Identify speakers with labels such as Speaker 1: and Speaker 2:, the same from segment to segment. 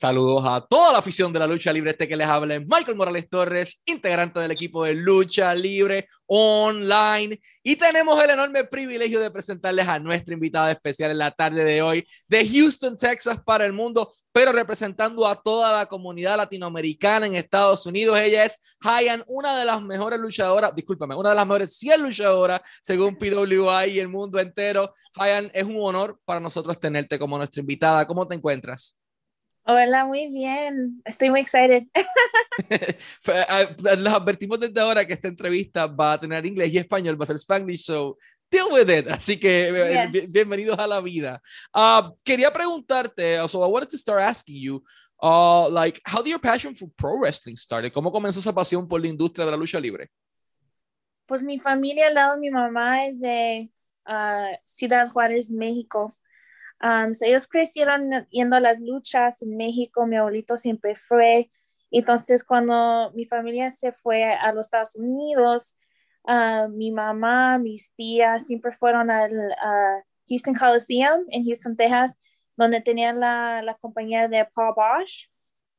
Speaker 1: Saludos a toda la afición de la lucha libre. Este que les habla es Michael Morales Torres, integrante del equipo de lucha libre online. Y tenemos el enorme privilegio de presentarles a nuestra invitada especial en la tarde de hoy de Houston, Texas para el mundo, pero representando a toda la comunidad latinoamericana en Estados Unidos. Ella es Hayan, una de las mejores luchadoras, discúlpame, una de las mejores 100 luchadoras según PWI y el mundo entero. Hayan, es un honor para nosotros tenerte como nuestra invitada. ¿Cómo te encuentras?
Speaker 2: Hola, muy bien. Estoy muy excited.
Speaker 1: Ah, les advertimos desde ahora que esta entrevista va a tener inglés y español, va a ser Spanish, so deal with it. Así que eh, yeah. bienvenidos a la vida. Uh, quería preguntarte, so I wanted to start asking you, uh, like, how did your passion for pro wrestling started? ¿Cómo comenzó esa pasión por la industria de la lucha libre?
Speaker 2: Pues mi familia al lado de mi mamá es de uh, Ciudad Juárez, México. Um, so ellos crecieron yendo a las luchas en México, mi abuelito siempre fue. Entonces, cuando mi familia se fue a los Estados Unidos, uh, mi mamá, mis tías siempre fueron al uh, Houston Coliseum en Houston, Texas, donde tenían la, la compañía de Paul Bosch.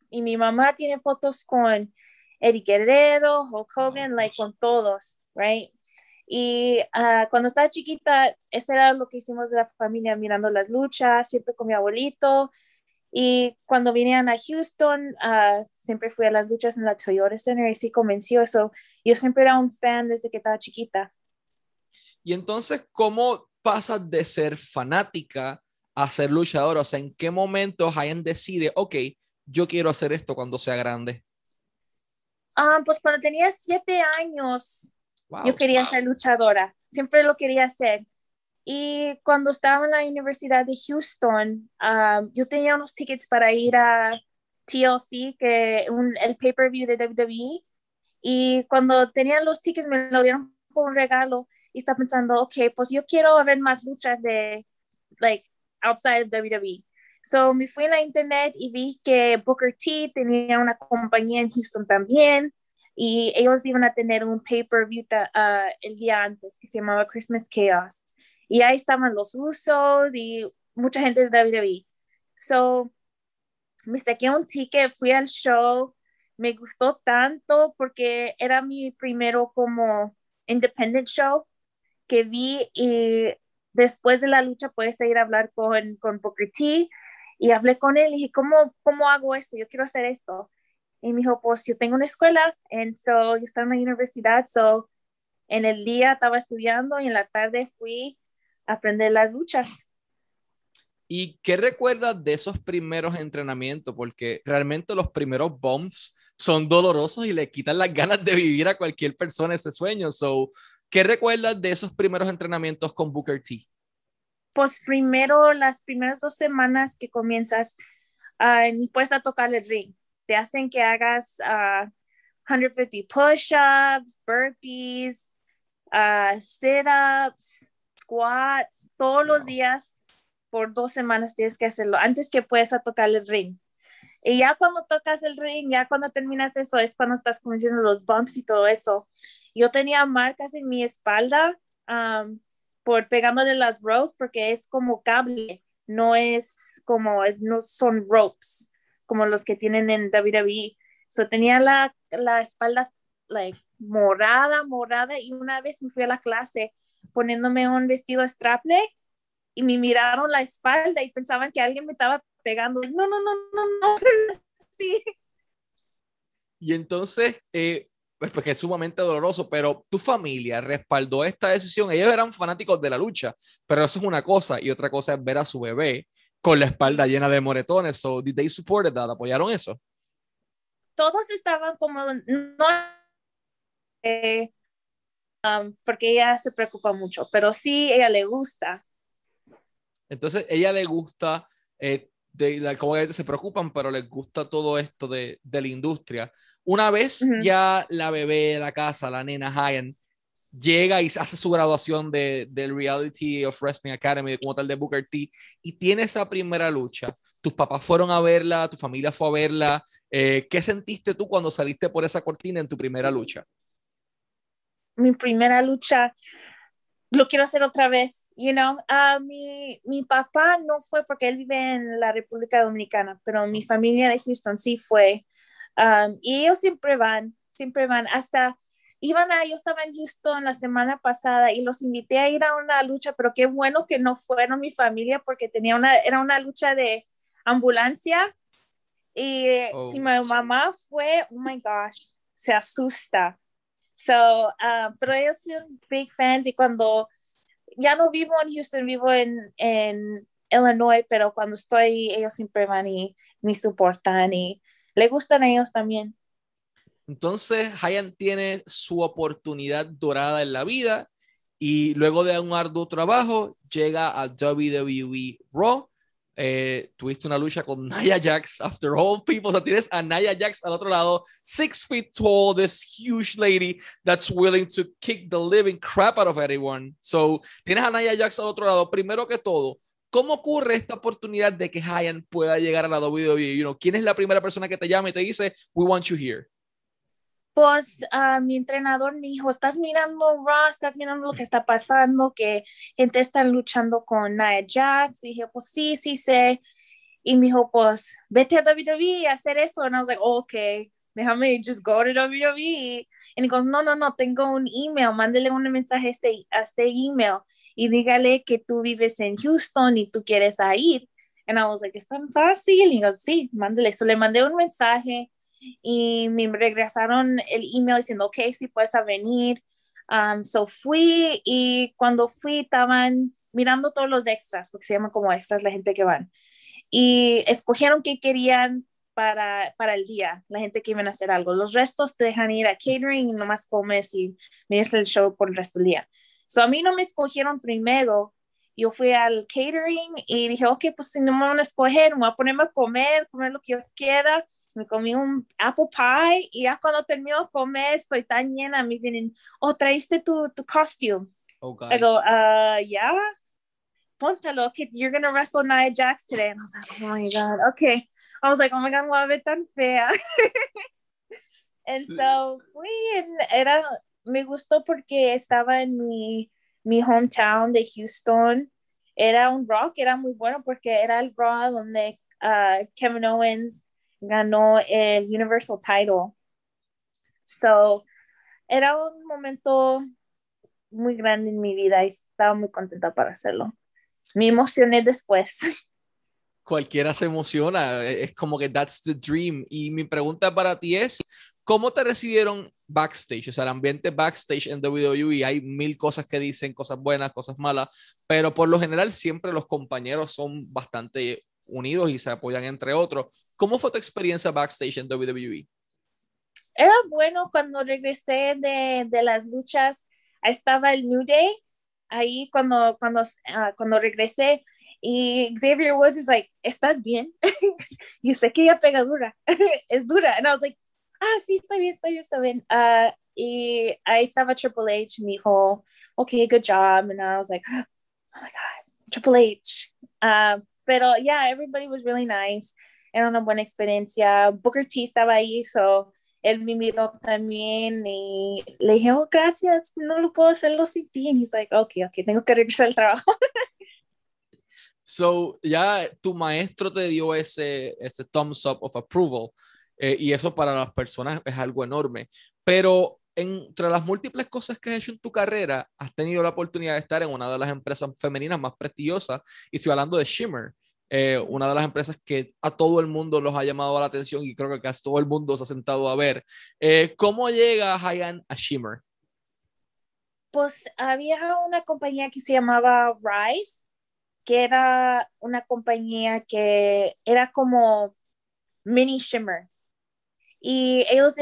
Speaker 2: Y mi mamá tiene fotos con Eddie Guerrero, Hulk Hogan, like con todos, right? Y uh, cuando estaba chiquita, eso era lo que hicimos de la familia, mirando las luchas, siempre con mi abuelito. Y cuando vinieron a Houston, uh, siempre fui a las luchas en la Toyota Center y sí convenció eso. Yo siempre era un fan desde que estaba chiquita.
Speaker 1: Y entonces, ¿cómo pasas de ser fanática a ser luchadora? O sea, ¿en qué momento Hayan decide, ok, yo quiero hacer esto cuando sea grande?
Speaker 2: Uh, pues cuando tenía siete años, yo quería ser luchadora, siempre lo quería hacer. Y cuando estaba en la Universidad de Houston, um, yo tenía unos tickets para ir a TLC, que un, el pay-per-view de WWE. Y cuando tenían los tickets me lo dieron por un regalo y estaba pensando, ok, pues yo quiero ver más luchas de, like, outside of WWE. So me fui a la internet y vi que Booker T tenía una compañía en Houston también y ellos iban a tener un pay-per-view uh, el día antes que se llamaba Christmas Chaos. Y ahí estaban los usos y mucha gente de WWE. So, me saqué un ticket, fui al show, me gustó tanto porque era mi primero como independent show que vi y después de la lucha puedes ir a hablar con, con Booker T y hablé con él y dije, ¿cómo, ¿cómo hago esto? Yo quiero hacer esto. Y me dijo, pues yo tengo una escuela, and so yo estaba en la universidad, so en el día estaba estudiando y en la tarde fui a aprender las luchas.
Speaker 1: ¿Y qué recuerdas de esos primeros entrenamientos? Porque realmente los primeros bombs son dolorosos y le quitan las ganas de vivir a cualquier persona ese sueño. So, ¿Qué recuerdas de esos primeros entrenamientos con Booker T?
Speaker 2: Pues primero, las primeras dos semanas que comienzas, uh, ni puedes a tocar el ring te hacen que hagas 150 push-ups, burpees, uh, sit-ups, squats, todos los días por dos semanas tienes que hacerlo antes que puedas tocar el ring. Y ya cuando tocas el ring, ya cuando terminas eso, es cuando estás comenzando los bumps y todo eso. Yo tenía marcas en mi espalda um, por pegándole las ropes porque es como cable, no es como, es, no son ropes como los que tienen en WWE. So tenía la, la espalda like, morada, morada y una vez me fui a la clase poniéndome un vestido straple y me miraron la espalda y pensaban que alguien me estaba pegando. No, no, no, no, no. Sí.
Speaker 1: Y entonces, eh, pues porque es sumamente doloroso, pero tu familia respaldó esta decisión. Ellos eran fanáticos de la lucha, pero eso es una cosa y otra cosa es ver a su bebé con la espalda llena de moretones. So, did they support that? ¿Apoyaron eso?
Speaker 2: Todos estaban como, no, eh, um, porque ella se preocupa mucho, pero sí, ella le gusta.
Speaker 1: Entonces, ella le gusta, eh, de, como se preocupan, pero les gusta todo esto de, de la industria. Una vez ya la bebé de la casa, la nena Hayan, llega y hace su graduación de, del Reality of Wrestling Academy, como tal de Booker T, y tiene esa primera lucha. Tus papás fueron a verla, tu familia fue a verla. Eh, ¿Qué sentiste tú cuando saliste por esa cortina en tu primera lucha?
Speaker 2: Mi primera lucha, lo quiero hacer otra vez, you know. Uh, mi, mi papá no fue porque él vive en la República Dominicana, pero mi familia de Houston sí fue. Um, y ellos siempre van, siempre van, hasta iban a, yo estaba en Houston la semana pasada y los invité a ir a una lucha, pero qué bueno que no fueron mi familia porque tenía una, era una lucha de ambulancia y si oh. mi mamá fue, oh my gosh, se asusta. So, uh, pero ellos son big fans y cuando ya no vivo en Houston, vivo en, en Illinois, pero cuando estoy, ellos siempre van y me soportan y le gustan a ellos también.
Speaker 1: Entonces, Hayan tiene su oportunidad dorada en la vida y luego de un arduo trabajo llega a WWE Raw. Eh, tuviste una lucha con Nia Jax, after all people. O sea, tienes a Nia Jax al otro lado, six feet tall, this huge lady that's willing to kick the living crap out of anyone. So, tienes a Nia Jax al otro lado. Primero que todo, ¿Cómo ocurre esta oportunidad de que Hayan pueda llegar a la WWE? You know, ¿Quién es la primera persona que te llama y te dice, we want you here?
Speaker 2: Pues uh, mi entrenador me dijo, estás mirando Raw, estás mirando lo que está pasando, que gente está luchando con Nia Jax. Y dije, pues sí, sí sé. Y me dijo, pues vete a WWE a hacer eso. Y I was like, okay, déjame just go to WWE. Y dijo, no, no, no, tengo un email, mándele un mensaje a este, a este email y dígale que tú vives en Houston y tú quieres ir. Y I was like, es tan fácil. Y dijo, sí, mándele. eso le mandé un mensaje y me regresaron el email diciendo, ok, si puedes venir. Um, so fui y cuando fui estaban mirando todos los extras, porque se llaman como extras la gente que van. Y escogieron qué querían para, para el día, la gente que iban a hacer algo. Los restos te dejan ir a catering y nomás comes y miras el show por el resto del día. So a mí no me escogieron primero. Yo fui al catering y dije, ok, pues si no me van a escoger, me voy a ponerme a comer, comer lo que yo quiera me comí un apple pie y ya cuando termino de comer estoy tan llena, me vienen, oh, traiste tu, tu costume. Oh, God. I go, uh, yeah, póntalo, okay, you're gonna wrestle Nia Jax today. And I was like, oh my God, okay. I was like, oh my God, voy a ver tan fea. and so fui, era, me gustó porque estaba en mi, mi hometown de Houston. Era un rock, era muy bueno porque era el rock donde uh, Kevin Owens ganó el Universal Title. So, era un momento muy grande en mi vida y estaba muy contenta para hacerlo. Me emocioné después.
Speaker 1: Cualquiera se emociona, es como que that's the dream. Y mi pregunta para ti es, ¿cómo te recibieron backstage? O sea, el ambiente backstage en WWE, hay mil cosas que dicen, cosas buenas, cosas malas, pero por lo general siempre los compañeros son bastante unidos y se apoyan entre otros. ¿Cómo fue tu experiencia backstage en WWE?
Speaker 2: Era bueno cuando regresé de, de las luchas, estaba el New Day, ahí cuando, cuando, uh, cuando regresé y Xavier was is like, ¿estás bien? y sé que ella pega dura, es dura. And I was like, ah, sí, está bien, está bien, está bien. Uh, y ahí estaba Triple H, me dijo, okay, good job. And I was like, oh my God, Triple H. Uh, pero yeah, everybody was really nice. Era una buena experiencia. Booker T estaba ahí, so él me miró también y le dije, oh, gracias, no lo puedo hacerlo sin ti. Y he's like, ok, ok, tengo que regresar al trabajo.
Speaker 1: so, ya tu maestro te dio ese, ese thumbs up of approval eh, y eso para las personas es algo enorme. Pero entre las múltiples cosas que has hecho en tu carrera, has tenido la oportunidad de estar en una de las empresas femeninas más prestigiosas, y estoy hablando de Shimmer, eh, una de las empresas que a todo el mundo los ha llamado la atención y creo que casi todo el mundo se ha sentado a ver. Eh, ¿Cómo llega Hyan a Shimmer?
Speaker 2: Pues había una compañía que se llamaba Rise, que era una compañía que era como mini Shimmer y ellos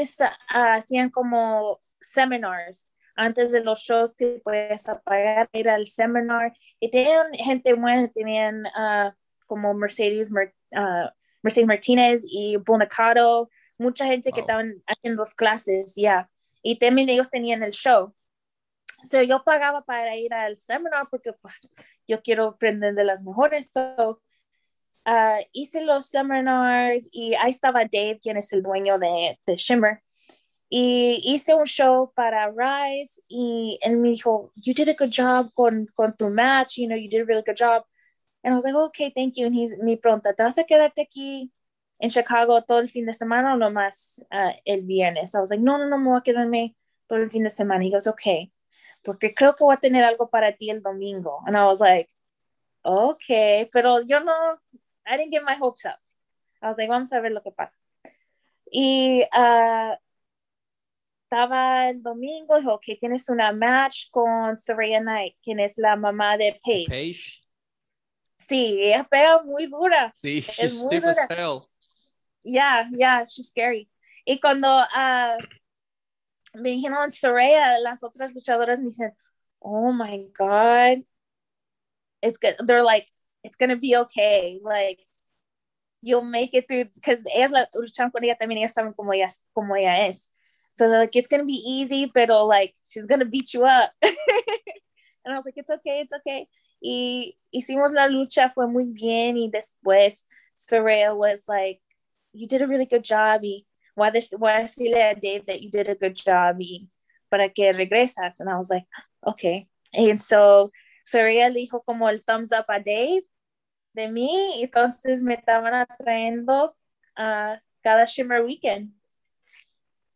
Speaker 2: hacían como seminars antes de los shows que puedes pagar, ir al seminar y tenían gente buena, tenían uh, como Mercedes, uh, Mercedes Martínez y Bonacado, mucha gente que estaban haciendo clases, ya, y también ellos tenían el show. So, yo pagaba para ir al seminar porque pues yo quiero aprender de las mejores. So, uh, hice los seminars y ahí estaba Dave, quien es el dueño de, de Shimmer. Y hice un show para Rise y él me dijo, you did a good job con, con tu match, you know, you did a really good job. And I was like, okay, thank you. And he's, me pregunta, ¿te vas a quedarte aquí en Chicago todo el fin de semana o nomás uh, el viernes? I was like, no, no, no, me voy a quedarme todo el fin de semana. He goes, okay, porque creo que voy a tener algo para ti el domingo. And I was like, okay, pero yo no, I didn't get my hopes up. I was like, vamos a ver lo que pasa. Y uh, estaba el domingo, dijo que tienes una match con Soraya Knight, quien es la mamá de Paige. Paige. Sí, ella pega muy dura.
Speaker 1: Sí, she's stiff as hell.
Speaker 2: Yeah, yeah, she's scary. Y cuando uh, me dijeron Soraya, las otras luchadoras me dicen, oh my God, it's good. They're like, it's gonna be okay. Like, you'll make it through because ellas ella también ellas saben cómo ella, cómo ella es. So like, it's gonna be easy, pero like she's gonna beat you up. and I was like, it's okay, it's okay. Y hicimos la lucha, fue muy bien. Y después Soraya was like, you did a really good job. Y why this why decirle Dave that you did a good job y para que regresas. And I was like, okay. And so Soraya dijo como el thumbs up a Dave de mí, entonces me estaban atrayendo a cada Shimmer Weekend.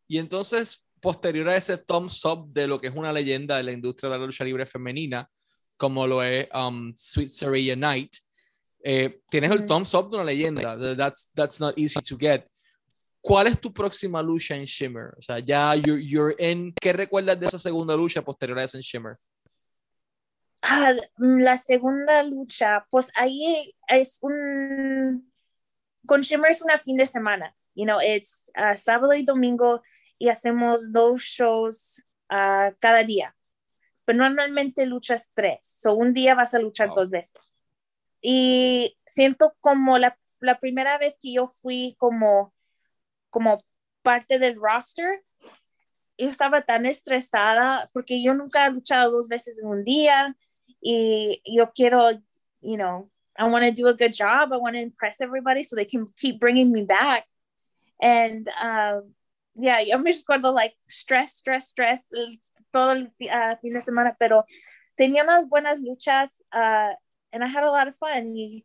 Speaker 1: Y entonces, posterior a ese thumbs up de lo que es una leyenda de la industria de la lucha libre femenina, como lo es um, Sweet Saraya Night, eh, tienes el thumbs up de una leyenda. That's, that's not easy to get. ¿Cuál es tu próxima lucha en Shimmer? O sea, ya you're, you're in, ¿qué recuerdas de esa segunda lucha posterior a esa en Shimmer?
Speaker 2: Ah, la segunda lucha, pues ahí es un, con Shimmer es una fin de semana, you know, it's uh, sábado y domingo y hacemos dos shows uh, cada día, pero normalmente luchas tres, so un día vas a luchar dos veces. Y siento como la, la primera vez que yo fui como, como parte del roster, yo estaba tan estresada porque yo nunca he luchado dos veces en un día y yo quiero, you know, I want to do a good job. I want to impress everybody so they can keep bringing me back. And um, yeah, yo me acuerdo like stress, stress, stress todo el uh, fin de semana, pero tenía unas buenas luchas uh, and I had a lot of fun. Y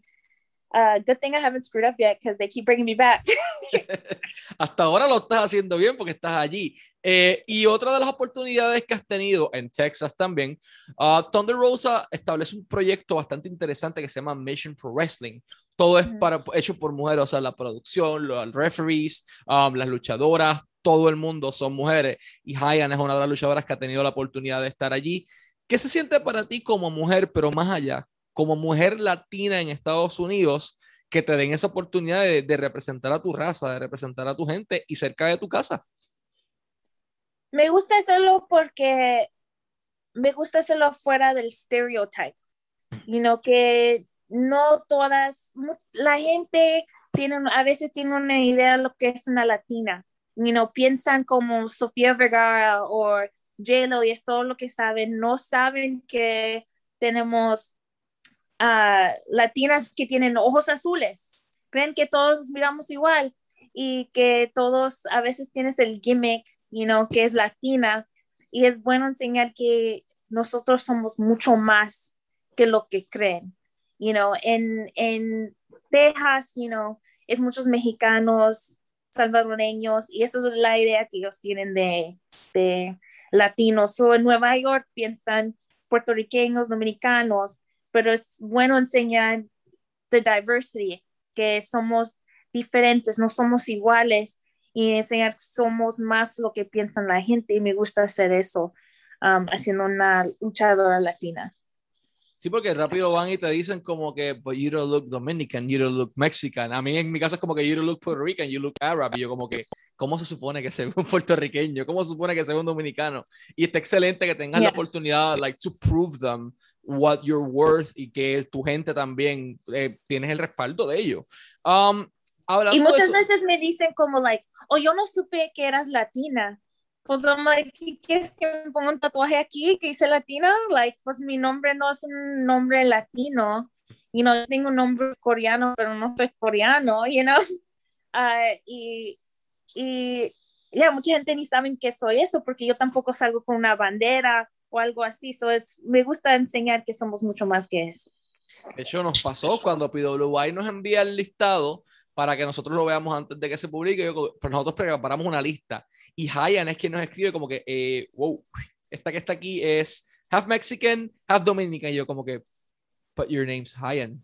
Speaker 2: Uh, good thing I haven't screwed up yet because they keep bringing me back.
Speaker 1: Hasta ahora lo estás haciendo bien porque estás allí. Eh, y otra de las oportunidades que has tenido en Texas también, uh, Thunder Rosa establece un proyecto bastante interesante que se llama Mission Pro Wrestling. Todo es para, hecho por mujeres, o sea, la producción, los referees, um, las luchadoras, todo el mundo son mujeres. Y Hayan es una de las luchadoras que ha tenido la oportunidad de estar allí. ¿Qué se siente para ti como mujer, pero más allá? Como mujer latina en Estados Unidos que te den esa oportunidad de, representar a tu raza, de representar a tu gente y cerca de tu casa?
Speaker 2: Me gusta hacerlo porque me gusta hacerlo fuera del stereotype, know, que no todas, la gente tiene, a veces tiene una idea de lo que es una latina, you know, piensan como Sofía Vergara o j y es todo lo que saben, no saben que tenemos latinas que tienen ojos azules. Creen que todos miramos igual y que todos a veces tienes el gimmick, you know, que es latina y es bueno enseñar que nosotros somos mucho más que lo que creen. You know, en, en Texas, you know, es muchos mexicanos, salvadoreños y eso es la idea que ellos tienen de, de latinos. O en Nueva York piensan puertorriqueños, dominicanos, pero es bueno enseñar the diversity, que somos diferentes, no somos iguales y enseñar que somos más lo que piensan la gente y me gusta hacer eso um, haciendo una luchadora latina.
Speaker 1: Sí, porque rápido van y te dicen como que, but you don't look Dominican, you don't look Mexican. A mí en mi caso es como que you don't look Puerto Rican, you look Arab. Y yo como que, ¿cómo se supone que sea un puertorriqueño? ¿Cómo se supone que sea un dominicano? Y está excelente que tengas la oportunidad, like, to prove them what you're worth y que tu gente también eh, tienes el respaldo de ello. Um,
Speaker 2: y muchas veces me dicen como like, oh, yo no supe que eras latina. Pues I'm like, ¿quieres que me ponga un tatuaje aquí que dice latina? Like, pues mi nombre no es un nombre latino. You know, tengo un nombre coreano, pero no soy coreano, you know. Uh, y, y ya mucha gente ni saben que soy eso porque yo tampoco salgo con una bandera o algo así. So es, me gusta enseñar que somos mucho más que eso.
Speaker 1: De hecho, nos pasó cuando PWI nos envía el listado para que nosotros lo veamos antes de que se publique. Yo, pero nosotros preparamos una lista y Hayan es quien nos escribe como que, eh, wow, esta que está aquí es half Mexican, half Dominican. Y yo como que, but your name's Hayan.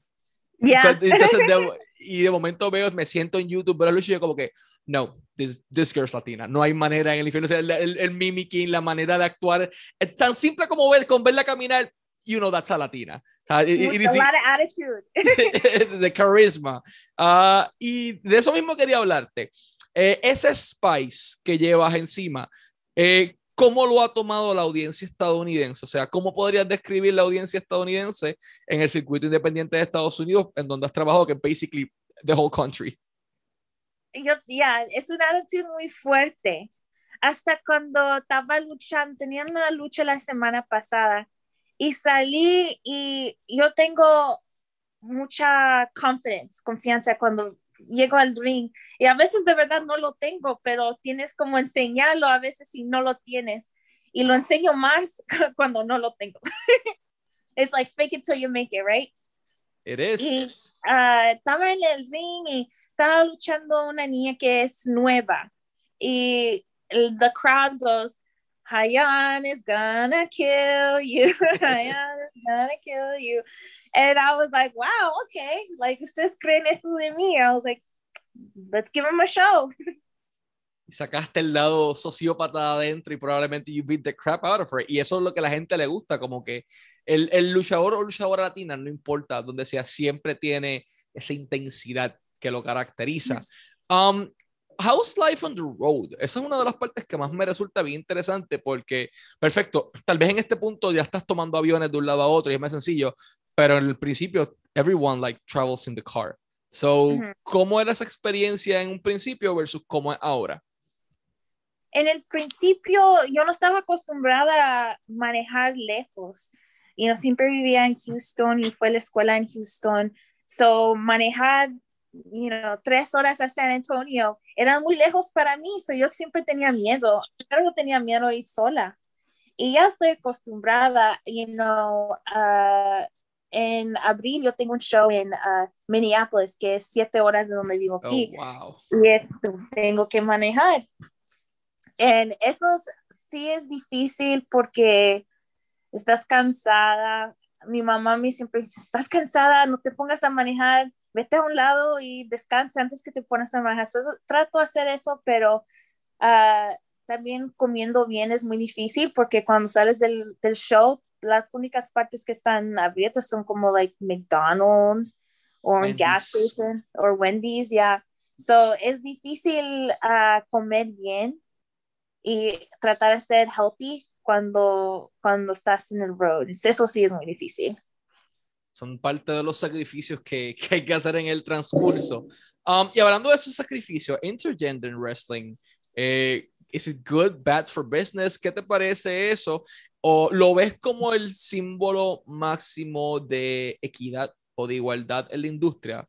Speaker 2: Yeah.
Speaker 1: y de momento veo, me siento en YouTube, pero lucho y yo como que, no, this, this girl's latina. No hay manera en el infierno. el, el, el, mimicking, la manera de actuar, es tan simple como ver, con verla caminar, you know that's a latina.
Speaker 2: a lot of attitude.
Speaker 1: de carisma. Uh, y de eso mismo quería hablarte. Eh, ese spice que llevas encima, eh, ¿cómo lo ha tomado la audiencia estadounidense? O sea, ¿cómo podrías describir la audiencia estadounidense en el circuito independiente de Estados Unidos, en donde has trabajado, que es basically the whole country?
Speaker 2: Yo, ya, es una attitude muy fuerte. Hasta cuando estaba luchando, tenía una lucha la semana pasada y salí y yo tengo mucha confidence, confianza cuando llego al ring y a veces de verdad no lo tengo, pero tienes como enseñarlo a veces si no lo tienes y lo enseño más cuando no lo tengo. It's like fake it till you make it, right?
Speaker 1: It is.
Speaker 2: Y uh, estaba en el ring y estaba luchando una niña que es nueva y el, the crowd goes, Hayan is gonna kill you. Hayan is gonna kill you. And I was like, wow, okay. Like, ustedes creen eso de mí. I was like, let's give him a show.
Speaker 1: Y sacaste el lado sociópata adentro y probablemente you beat the crap out of her. Y eso es lo que a la gente le gusta, como que el, el luchador o luchadora latina, no importa donde sea, siempre tiene esa intensidad que lo caracteriza. Um, How's Life on the Road? Esa es una de las partes que más me resulta bien interesante porque, perfecto, tal vez en este punto ya estás tomando aviones de un lado a otro y es más sencillo, pero en el principio, everyone like travels in the car. So, ¿cómo era esa experiencia en un principio versus cómo es ahora?
Speaker 2: En el principio, yo no estaba acostumbrada a manejar lejos. Y no siempre vivía en Houston y fue a la escuela en Houston. So, manejar you know, tres horas a San Antonio, eran muy lejos para mí, so yo siempre tenía miedo, yo tenía miedo ir sola. Y ya estoy acostumbrada, you know, uh, en abril yo tengo un show en uh, Minneapolis, que es siete horas de donde vivo aquí.
Speaker 1: Oh,
Speaker 2: y esto tengo que manejar. En eso sí es difícil porque estás cansada. Mi mamá me siempre dice, estás cansada, no te pongas a manejar vete a un lado y descansa antes que te pones a manejar. trato de hacer eso, pero uh, también comiendo bien es muy difícil porque cuando sales del, del, show, las únicas partes que están abiertas son como like McDonald's o un gas station o Wendy's, ya. Yeah. So es difícil uh, comer bien y tratar de ser healthy cuando, cuando estás en el road. Eso sí es muy difícil
Speaker 1: son parte de los sacrificios que, que hay que hacer en el transcurso. Um, y hablando de esos sacrificios, intergender wrestling, eh, ¿is it good, bad for business? ¿Qué te parece eso? ¿O lo ves como el símbolo máximo de equidad o de igualdad en la industria?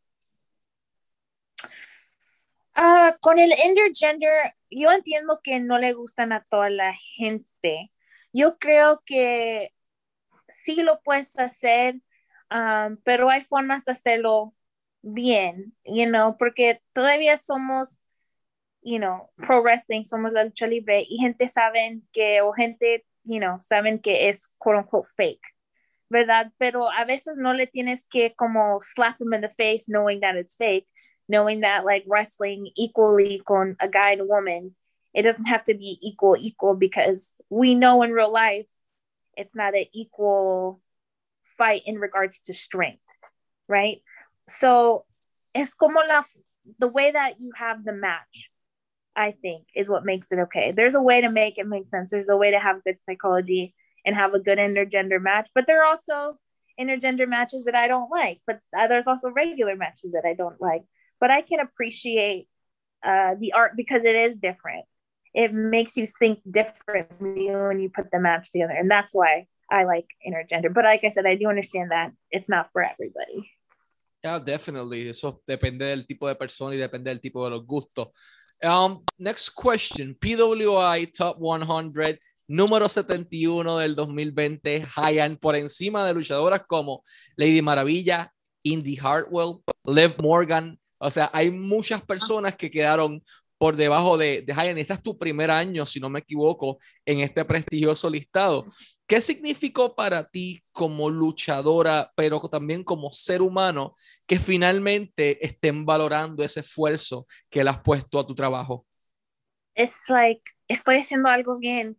Speaker 2: Uh, con el intergender, yo entiendo que no le gustan a toda la gente. Yo creo que sí lo puedes hacer Um, pero hay formas de hacerlo bien, you know, porque todavía somos, you know, pro wrestling, somos la lucha libre y gente saben que, o gente, you know, saben que es quote unquote fake, ¿verdad? Pero a veces no le tienes que como slap them in the face knowing that it's fake, knowing that like wrestling equally con a guy and a woman, it doesn't have to be equal, equal because we know in real life it's not an equal fight in regards to strength, right? So it's como la, the way that you have the match, I think, is what makes it okay. There's a way to make it make sense. There's a way to have good psychology and have a good intergender match, but there are also intergender matches that I don't like, but uh, there's also regular matches that I don't like. But I can appreciate uh, the art because it is different. It makes you think differently when you put the match together, and that's why I like intergender. But like I said, I do understand that it's not for everybody.
Speaker 1: Yeah, definitely. Eso depende del tipo de persona y depende del tipo de los gustos. Um, next question. PWI Top 100, número 71 del 2020. High and por encima de luchadoras como Lady Maravilla, Indy Hartwell, Liv Morgan. O sea, hay muchas personas que quedaron por debajo de, de Este es tu primer año, si no me equivoco, en este prestigioso listado. ¿Qué significó para ti como luchadora, pero también como ser humano, que finalmente estén valorando ese esfuerzo que le has puesto a tu trabajo?
Speaker 2: Es like, estoy haciendo algo bien.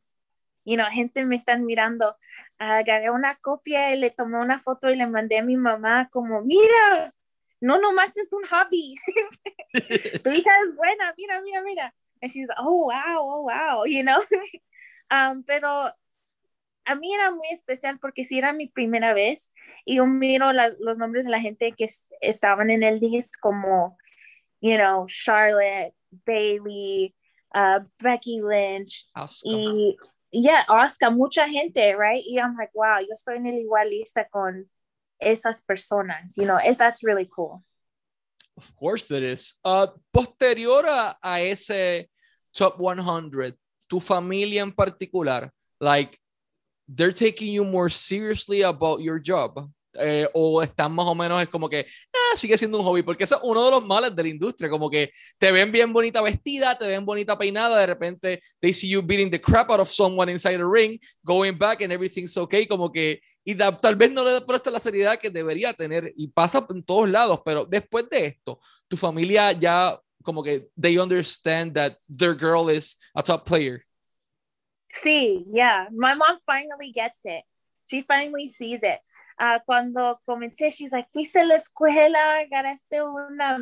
Speaker 2: You know, gente me están mirando. Agarré una copia y le tomé una foto y le mandé a mi mamá como, mira, no nomás es un hobby. tu hija es buena, mira, mira, mira. And she's, oh, wow, oh, wow, you know. um, pero a mí era muy especial porque sí era mi primera vez y yo miro los nombres de la gente que estaban en el disc como, you know, Charlotte, Bailey, uh, Becky Lynch y yeah, Oscar, mucha gente, right? Y I'm like, wow, yo estoy en el igual lista con esas personas, you know, es, that's really cool.
Speaker 1: Of course it is. Uh, posterior a, a ese top 100, tu familia en particular, like, they're taking you more seriously about your job. Eh, o están más o menos es como que ah, sigue siendo un hobby, porque eso es uno de los males de la industria, como que te ven bien bonita vestida, te ven bonita peinada, de repente they see you beating the crap out of someone inside a ring, going back and everything's okay, como que, y tal vez no le presta la seriedad que debería tener, y pasa en todos lados, pero después de esto, tu familia ya como que they understand that their girl is a top player.
Speaker 2: Sí, yeah. My mom finally gets it. She finally sees it. Uh, cuando comencé, she's like, fuiste a la escuela, ganaste una,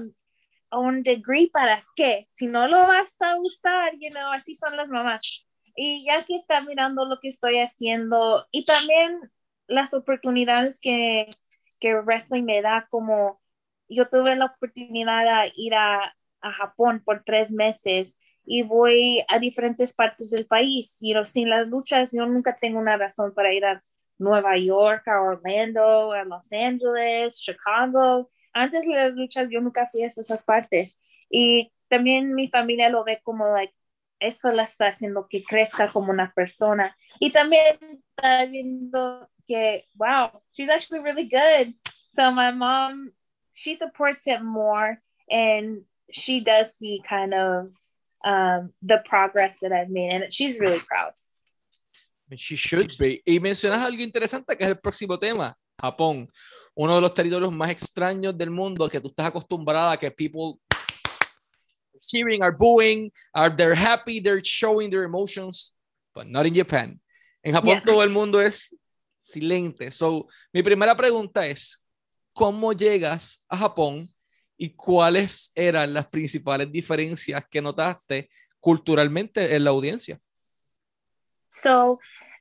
Speaker 2: un degree, ¿para qué? Si no lo vas a usar, you know, así son las mamás. Y ya que está mirando lo que estoy haciendo y también las oportunidades que, que wrestling me da, como yo tuve la oportunidad de ir a, a Japón por tres meses y voy a diferentes partes del país. You know, sin las luchas, yo nunca tengo una razón para ir a Nueva York, a Orlando, a Los Angeles, Chicago. Antes de las luchas, yo nunca fui a esas partes. Y también mi familia lo ve como, like, esto la está haciendo que crezca como una persona. Y también está viendo que, wow, she's actually really good. So my mom, she supports it more and she does see kind of um, the progress that I've made, and she's really proud.
Speaker 1: She should be. Y mencionas algo interesante que es el próximo tema, Japón, uno de los territorios más extraños del mundo que tú estás acostumbrada a que people cheering, are booing, are they're happy, they're showing their emotions, but not in Japan. En Japón todo el mundo es silente. So, mi primera pregunta es, ¿cómo llegas a Japón y cuáles eran las principales diferencias que notaste culturalmente en la audiencia.
Speaker 2: So,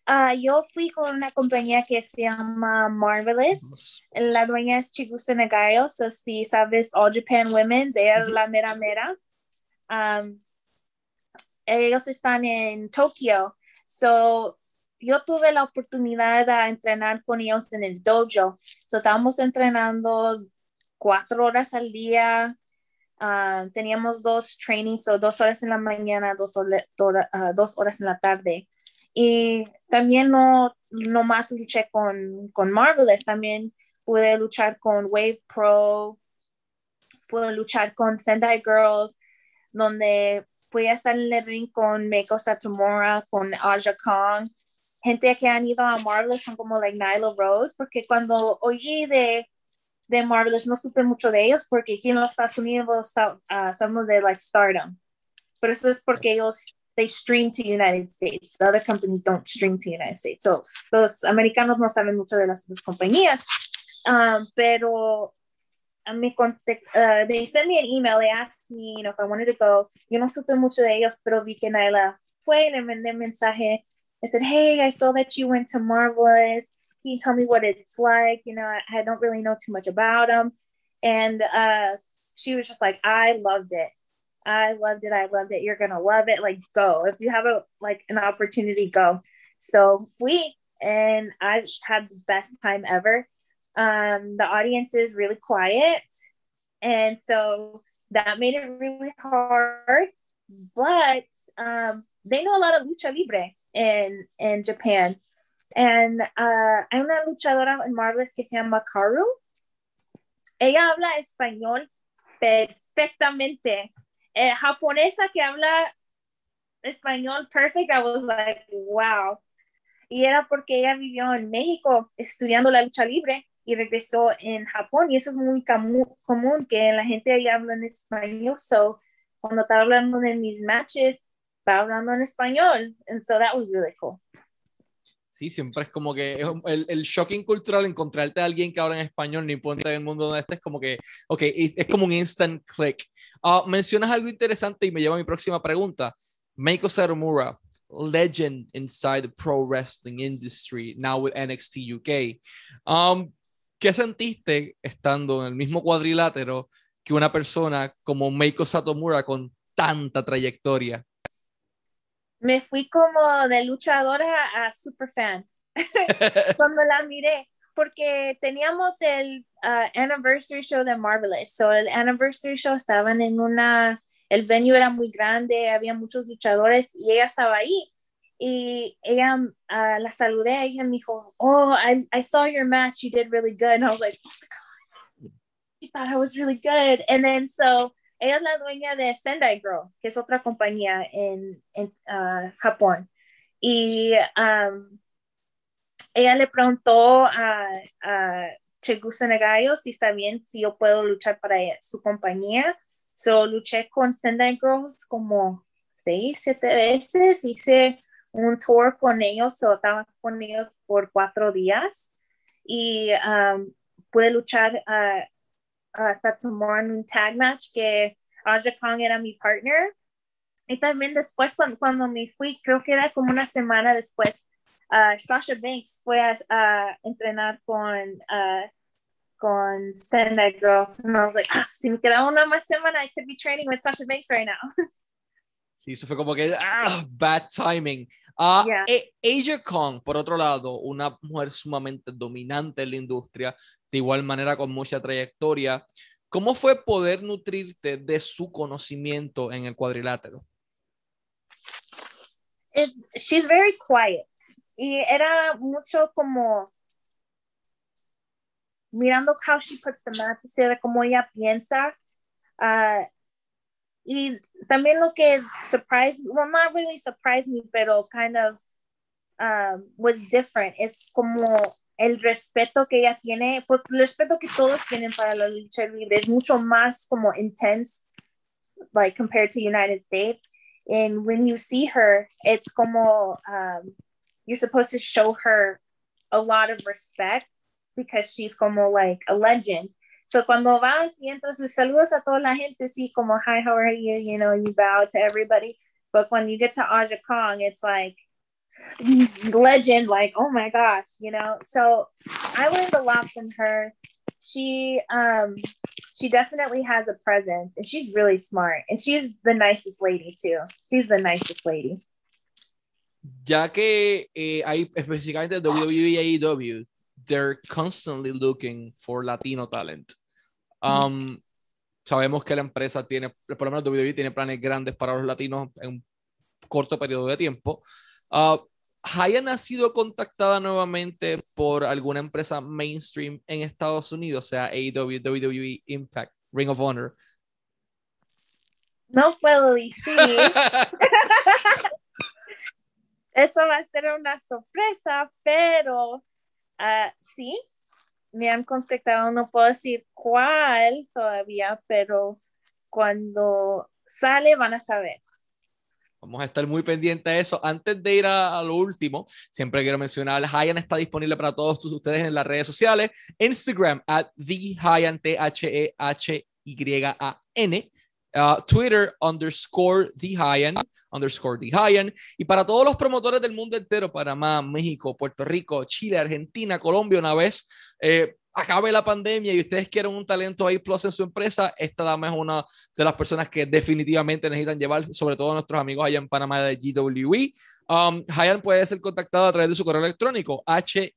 Speaker 2: uh, yo fui con una compañía que se llama Marvelous. La dueña es Chigusa Nagayo. So, si sabes All Japan Women's, ella es la mera mera. Um, ellos están en Tokio. So, yo tuve la oportunidad de entrenar con ellos en el dojo. So, estábamos entrenando cuatro horas al día. Ah, teníamos dos trainings, o dos horas en la mañana, dos, ah, dos horas en la tarde. Y también no, no más luché con, con Marvelous, también pude luchar con Wave Pro, pude luchar con Sendai Girls, donde pude estar en el ring con Meiko Satomura, con Aja Kong. Gente que han ido a Marvelous son como like Nyla Rose, porque cuando oí de de Marvelous no supe mucho de ellos porque aquí en los Estados Unidos uh, de like Stardom. Pero eso es porque ellos they stream to United States. The other companies don't stream to United States. So los americanos no saben mucho de las dos compañías. Um, pero mí uh, they sent me an email, they asked me, you know, if I wanted to go. Yo no supe mucho de ellos, pero vi que Naila fue y le mandé mensaje. I said, hey, I saw that you went to Marvelous can you tell me what it's like? You know, I, I don't really know too much about them. And uh, she was just like, I loved it. I loved it. I loved it. You're gonna love it. Like, go if you have a like an opportunity, go. So we and I had the best time ever. Um, the audience is really quiet, and so that made it really hard. but um, they know a lot of lucha libre in in Japan. And uh, hay una luchadora en Marvelous que se llama Karu. Ella habla español perfectamente. Eh, japonesa que habla español perfect, I was like, wow. Y era porque ella vivió en México estudiando la lucha libre y regresó en Japón. Y eso es muy común que la gente ahí habla en español. So, cuando estaba hablando de mis matches, estaba hablando en español. And so that was really cool.
Speaker 1: Sí, siempre es como que es el, el, shocking cultural encontrarte a alguien que habla en español, ni importa en el mundo donde estés, como que, ok, es, como un instant click. Uh, mencionas algo interesante y me lleva a mi próxima pregunta. Meiko Satomura, legend inside the pro wrestling industry, now with NXT UK. Um, ¿Qué sentiste estando en el mismo cuadrilátero que una persona como Meiko Satomura con tanta trayectoria?
Speaker 2: Me fui como de luchadora a super fan cuando la miré, porque teníamos el uh, anniversary show de Marvelous. So el anniversary show estaban en una, el venue era muy grande, había muchos luchadores y ella estaba ahí. Y ella uh, la saludé y ella me dijo, Oh, I, I saw your match, you did really good. And I was like, Oh my God, she thought I was really good. And then so ella es la dueña de Sendai Girls, que es otra compañía en, en uh, Japón. Y um, ella le preguntó a, a Chegusa Negayo si está bien, si yo puedo luchar para su compañía. So luché con Sendai Girls como seis, siete veces. Hice un tour con ellos, o estaba con ellos por cuatro días. Y um, pude luchar a uh, Satsumura en un tag match que Aja Kong era mi partner. Y también después cuando, cuando me fui, creo que era como una semana después, uh, Sasha Banks fue a, entrenar con, uh, con Sendai Girls. And I was like, ah, si me quedaba una más semana, I could be training with Sasha Banks right now.
Speaker 1: Sí, eso fue como que, ah, bad timing. Uh, yeah. Asia Kong, por otro lado, una mujer sumamente dominante en la industria, de igual manera con mucha trayectoria. ¿Cómo fue poder nutrirte de su conocimiento en el cuadrilátero?
Speaker 2: It's, she's very quiet. Y era mucho como mirando how she puts the mat, de cómo ella piensa. Uh, y también lo que surprised, well, not really surprised me, pero kind of um, was different. Es como el respeto que ella tiene, pues el respeto que todos tienen para la lucha libre es mucho más como intense, like compared to United States. And when you see her, it's como um, you're supposed to show her a lot of respect because she's como like a legend. So cuando vas y entonces saludas a toda la gente, sí, como, hi, how are you? You know, you bow to everybody. But when you get to Aja Kong, it's like, legend, like, oh my gosh, you know? So I learned a lot from her. She, um, she definitely has a presence and she's really smart and she's the nicest lady too. She's the nicest lady.
Speaker 1: Ya que eh, hay específicamente WWE y AEW, they're constantly looking for Latino talent. Um, sabemos que la empresa tiene, por lo menos WWE tiene planes grandes para los latinos en un corto periodo de tiempo. Uh, ¿Hayan ha sido contactada nuevamente por alguna empresa mainstream en Estados Unidos, sea AEW, WWE, Impact, Ring of Honor?
Speaker 2: No puedo decir. Eso va a ser una sorpresa, pero Uh, sí, me han contactado, no puedo decir cuál todavía, pero cuando sale van a saber.
Speaker 1: Vamos a estar muy pendientes de eso. Antes de ir a, lo último, siempre quiero mencionar, Hyan está disponible para todos ustedes en las redes sociales. Instagram, at the T-H-E-H-Y-A-N. Uh, Twitter, underscore the underscore the Y para todos los promotores del mundo entero, Panamá, México, Puerto Rico, Chile, Argentina, Colombia, una vez eh, acabe la pandemia y ustedes quieren un talento ahí plus en su empresa, esta dama es una de las personas que definitivamente necesitan llevar, sobre todo nuestros amigos allá en Panamá de GWE. Um, Hayan puede ser contactado a través de su correo electrónico, hy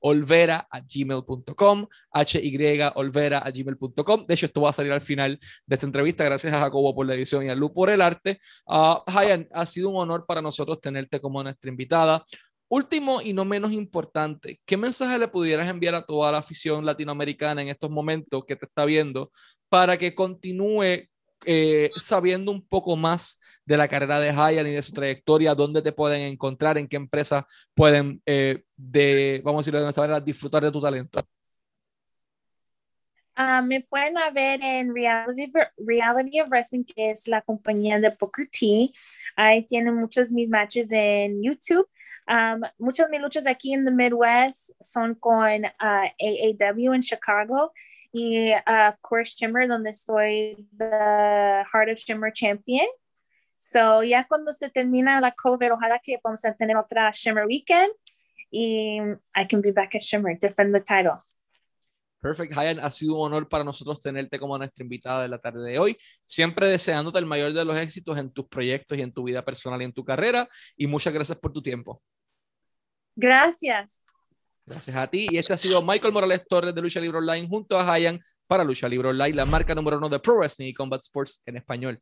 Speaker 1: olvera a gmail.com, hy olvera a gmail.com. De hecho, esto va a salir al final de esta entrevista. Gracias a Jacobo por la edición y a Lu por el arte. Uh, Hayan, ha sido un honor para nosotros tenerte como nuestra invitada. Último y no menos importante, ¿qué mensaje le pudieras enviar a toda la afición latinoamericana en estos momentos que te está viendo para que continúe eh, sabiendo un poco más de la carrera de Hayan y de su trayectoria, dónde te pueden encontrar, en qué empresas pueden, eh, de, vamos a decirlo de esta manera, disfrutar de tu talento?
Speaker 2: Uh, me pueden ver en Reality, Reality of Wrestling, que es la compañía de Booker T. Ahí tienen muchos mis matches en YouTube. Um, muchas de mis luchas aquí en the Midwest son con AAW en Chicago y, uh, of course, Shimmer, donde estoy the Heart of Shimmer Champion. So, ya cuando se termina la cover, ojalá que vamos a tener otra Shimmer Weekend y I can be back at Shimmer, defend the title.
Speaker 1: Perfect, Hayan, ha sido un honor para nosotros tenerte como nuestra invitada de la tarde de hoy. Siempre deseándote el mayor de los éxitos en tus proyectos y en tu vida personal y en tu carrera. Y muchas gracias por tu tiempo.
Speaker 2: Gracias.
Speaker 1: Gracias a ti. Y este ha sido Michael Morales Torres de Lucha Libre Online junto a Hayan para Lucha Libre Online, la marca número uno de Pro Wrestling y Combat Sports en español.